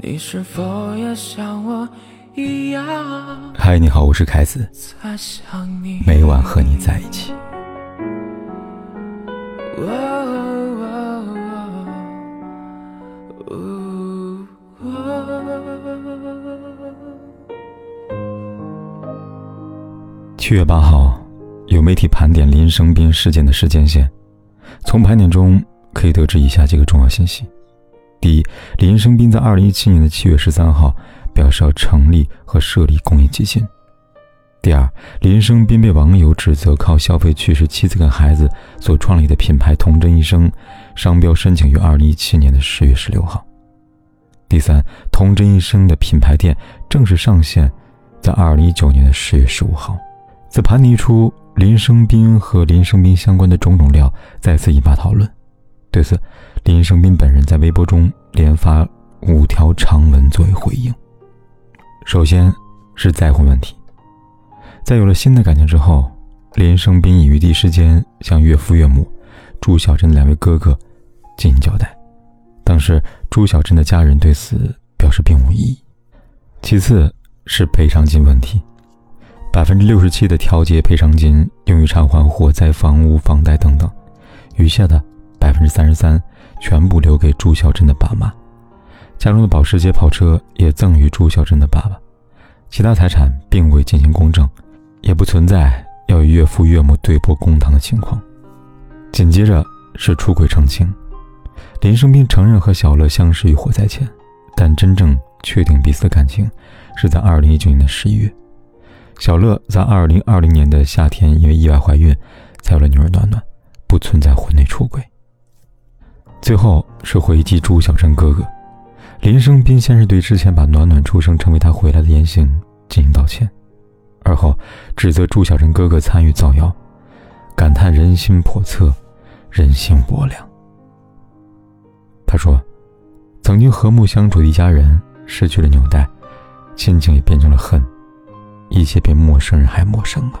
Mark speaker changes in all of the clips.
Speaker 1: 你是否也像我一样？
Speaker 2: 嗨，你好，我是凯子，每晚和你在一起。七月八号，有媒体盘点林生斌事件的时间线，从盘点中可以得知以下几个重要信息。第一，林生斌在二零一七年的七月十三号表示要成立和设立公益基金。第二，林生斌被网友指责靠消费去世妻子跟孩子所创立的品牌“童真一生”商标申请于二零一七年的十月十六号。第三，“童真一生”的品牌店正式上线在二零一九年的十月十五号。在盘点出林生斌和林生斌相关的种种料，再次引发讨论。对此，林生斌本人在微博中连发五条长文作为回应。首先是再婚问题，在有了新的感情之后，林生斌已于第一时间向岳父岳母朱小珍两位哥哥进行交代。当时朱小珍的家人对此表示并无异议。其次是赔偿金问题，百分之六十七的调解赔偿金用于偿还火灾房屋房贷等等，余下的。百分之三十三全部留给朱小珍的爸妈，家中的保时捷跑车也赠与朱小珍的爸爸，其他财产并未进行公证，也不存在要与岳父岳母对簿公堂的情况。紧接着是出轨澄清，林生斌承认和小乐相识于火灾前，但真正确定彼此的感情是在二零一九年的十一月，小乐在二零二零年的夏天因为意外怀孕，才有了女儿暖暖，不存在婚内出轨。最后是回击朱小珍哥哥，林生斌先是对之前把暖暖出生成为他回来的言行进行道歉，而后指责朱小珍哥哥参与造谣，感叹人心叵测，人心薄凉。他说：“曾经和睦相处的一家人失去了纽带，亲情也变成了恨，一切比陌生人还陌生了。”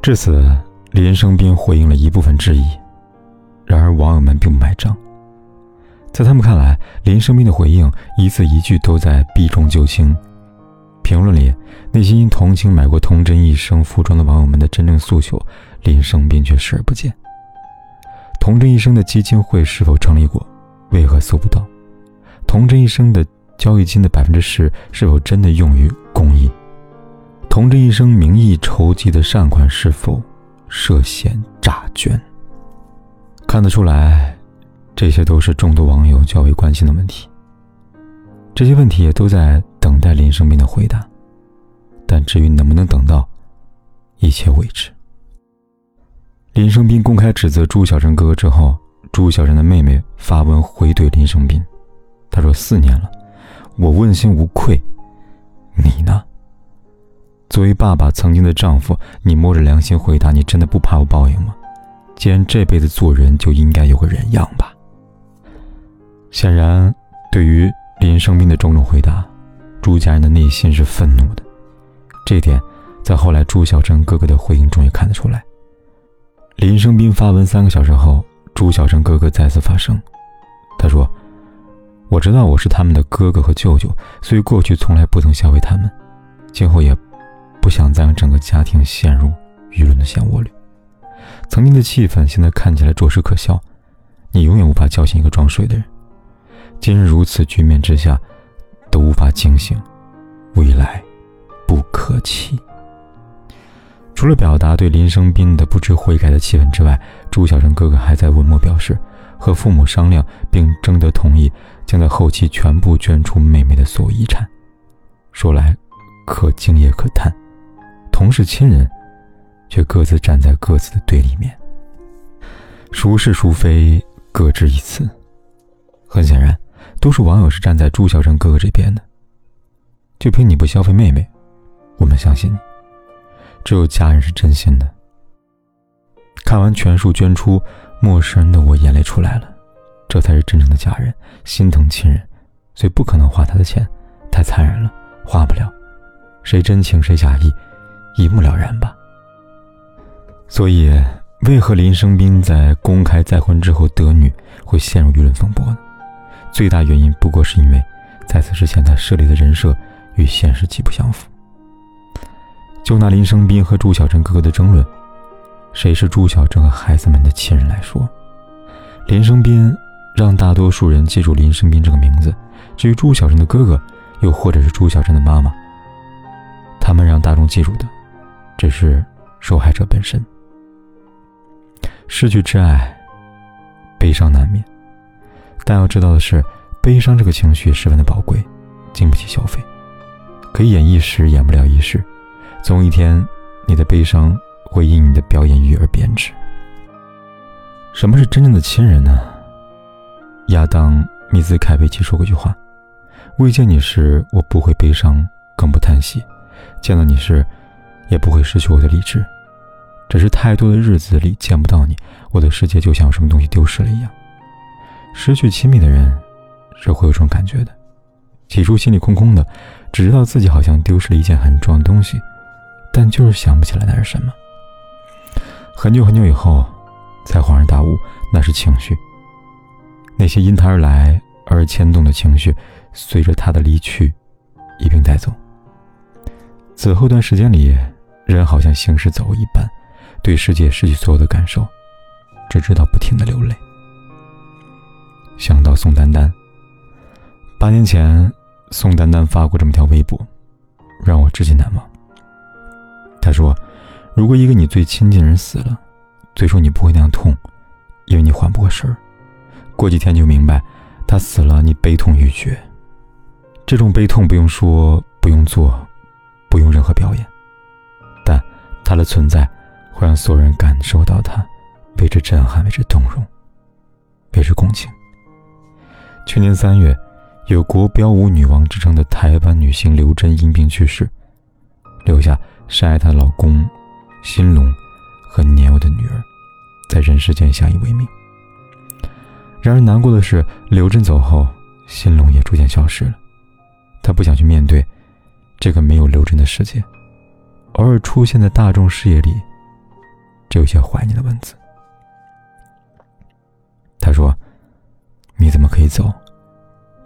Speaker 2: 至此，林生斌回应了一部分质疑。然而，网友们并不买账。在他们看来，林生斌的回应一字一句都在避重就轻。评论里，那些因同情买过童真一生服装的网友们的真正诉求，林生斌却视而不见。童真一生的基金会是否成立过？为何搜不到？童真一生的交易金的百分之十是否真的用于公益？童真一生名义筹集的善款是否涉嫌诈捐？看得出来，这些都是众多网友较为关心的问题。这些问题也都在等待林生斌的回答，但至于能不能等到，一切未知。林生斌公开指责朱小贞哥哥之后，朱小贞的妹妹发文回怼林生斌，她说：“四年了，我问心无愧，你呢？作为爸爸曾经的丈夫，你摸着良心回答，你真的不怕我报应吗？”既然这辈子做人就应该有个人样吧。显然，对于林生斌的种种回答，朱家人的内心是愤怒的。这点，在后来朱小珍哥哥的回应中也看得出来。林生斌发文三个小时后，朱小珍哥哥再次发声，他说：“我知道我是他们的哥哥和舅舅，所以过去从来不曾消费他们，今后也不想再让整个家庭陷入舆论的漩涡里。”曾经的气氛，现在看起来着实可笑。你永远无法叫醒一个装睡的人。今日如此局面之下，都无法惊醒，未来不可期。除了表达对林生斌的不知悔改的气愤之外，朱小成哥哥还在文末表示，和父母商量并征得同意，将在后期全部捐出妹妹的所有遗产。说来可敬也可叹，同是亲人。却各自站在各自的对立面，孰是孰非各执一词。很显然，多数网友是站在朱小珍哥哥这边的。就凭你不消费妹妹，我们相信你。只有家人是真心的。看完全数捐出，陌生人的我眼泪出来了。这才是真正的家人，心疼亲人，所以不可能花他的钱，太残忍了，花不了。谁真情谁假意，一目了然吧。所以，为何林生斌在公开再婚之后得女会陷入舆论风波呢？最大原因不过是因为，在此之前他设立的人设与现实极不相符。就拿林生斌和朱小珍哥哥的争论，谁是朱小珍和孩子们的亲人来说，林生斌让大多数人记住林生斌这个名字，至于朱小珍的哥哥，又或者是朱小珍的妈妈，他们让大众记住的，只是受害者本身。失去挚爱，悲伤难免。但要知道的是，悲伤这个情绪十分的宝贵，经不起消费，可以演一时，演不了一世。总有一天，你的悲伤会因你的表演欲而贬值。什么是真正的亲人呢？亚当·密兹凯维奇说过一句话：“未见你时，我不会悲伤，更不叹息；见到你时，也不会失去我的理智。只是太多的日子里见不到你，我的世界就像有什么东西丢失了一样。”失去亲密的人，是会有这种感觉的。起初心里空空的，只知道自己好像丢失了一件很重要的东西，但就是想不起来那是什么。很久很久以后，才恍然大悟，那是情绪。那些因他而来而牵动的情绪，随着他的离去，一并带走。此后一段时间里，人好像行尸走肉一般，对世界失去所有的感受，只知道不停的流泪。想到宋丹丹，八年前，宋丹丹发过这么条微博，让我至今难忘。她说：“如果一个你最亲近的人死了，最初你不会那样痛，因为你缓不过神儿。过几天就明白，他死了，你悲痛欲绝。这种悲痛不用说，不用做，不用任何表演，但他的存在会让所有人感受到他，为之震撼，为之动容，为之共情。”去年三月，有“国标舞女王”之称的台湾女星刘真因病去世，留下深爱她的老公新龙和年幼的女儿，在人世间相依为命。然而难过的是，刘真走后，新龙也逐渐消失了。他不想去面对这个没有刘真的世界，偶尔出现在大众视野里，只有些怀念的文字。他说。你怎么可以走？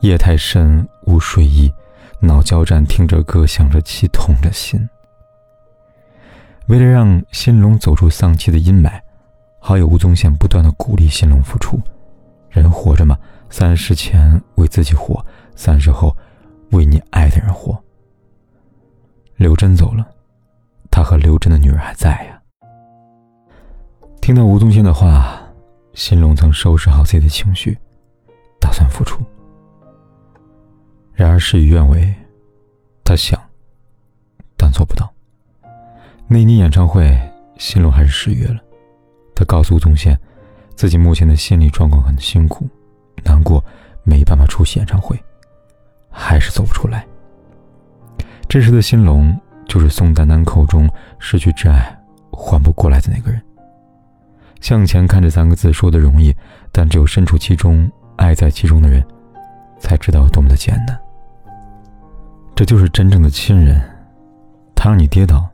Speaker 2: 夜太深，无睡意，脑交战，听着歌，想着妻，痛着心。为了让新龙走出丧妻的阴霾，好友吴宗宪不断的鼓励新龙复出。人活着嘛，三十前为自己活，三十后为你爱的人活。刘真走了，他和刘真的女儿还在呀。听到吴宗宪的话，新龙曾收拾好自己的情绪。打算复出，然而事与愿违。他想，但做不到。那年演唱会，新龙还是失约了。他告诉吴宗宪，自己目前的心理状况很辛苦，难过，没办法出席演唱会，还是走不出来。这时的新龙，就是宋丹丹口中失去挚爱、缓不过来的那个人。向前看这三个字说的容易，但只有身处其中。爱在其中的人，才知道有多么的艰难。这就是真正的亲人，他让你跌倒，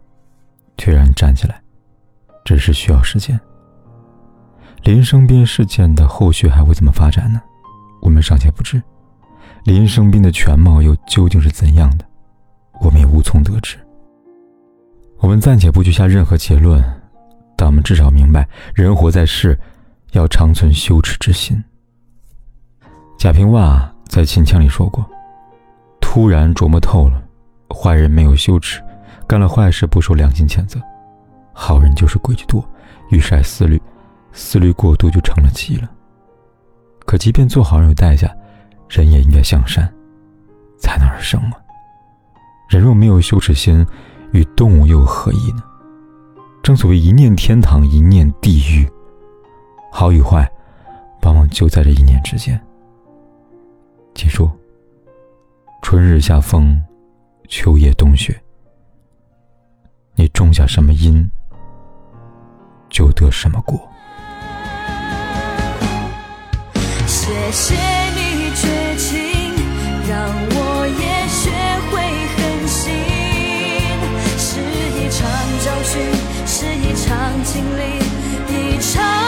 Speaker 2: 却让你站起来，只是需要时间。林生斌事件的后续还会怎么发展呢？我们尚且不知。林生斌的全貌又究竟是怎样的？我们也无从得知。我们暂且不去下任何结论，至少明白，人活在世，要长存羞耻之心。贾平凹在《秦腔》里说过：“突然琢磨透了，坏人没有羞耻，干了坏事不受良心谴责；好人就是规矩多，遇事爱思虑，思虑过度就成了疾了。可即便做好人有代价，人也应该向善，才能而生啊！人若没有羞耻心，与动物又何异呢？正所谓一念天堂，一念地狱，好与坏，往往就在这一念之间。”记住，春日夏风，秋夜冬雪。你种下什么因，就得什么果。
Speaker 3: 谢谢你绝情，让我也学会狠心。是一场教训，是一场经历，一场，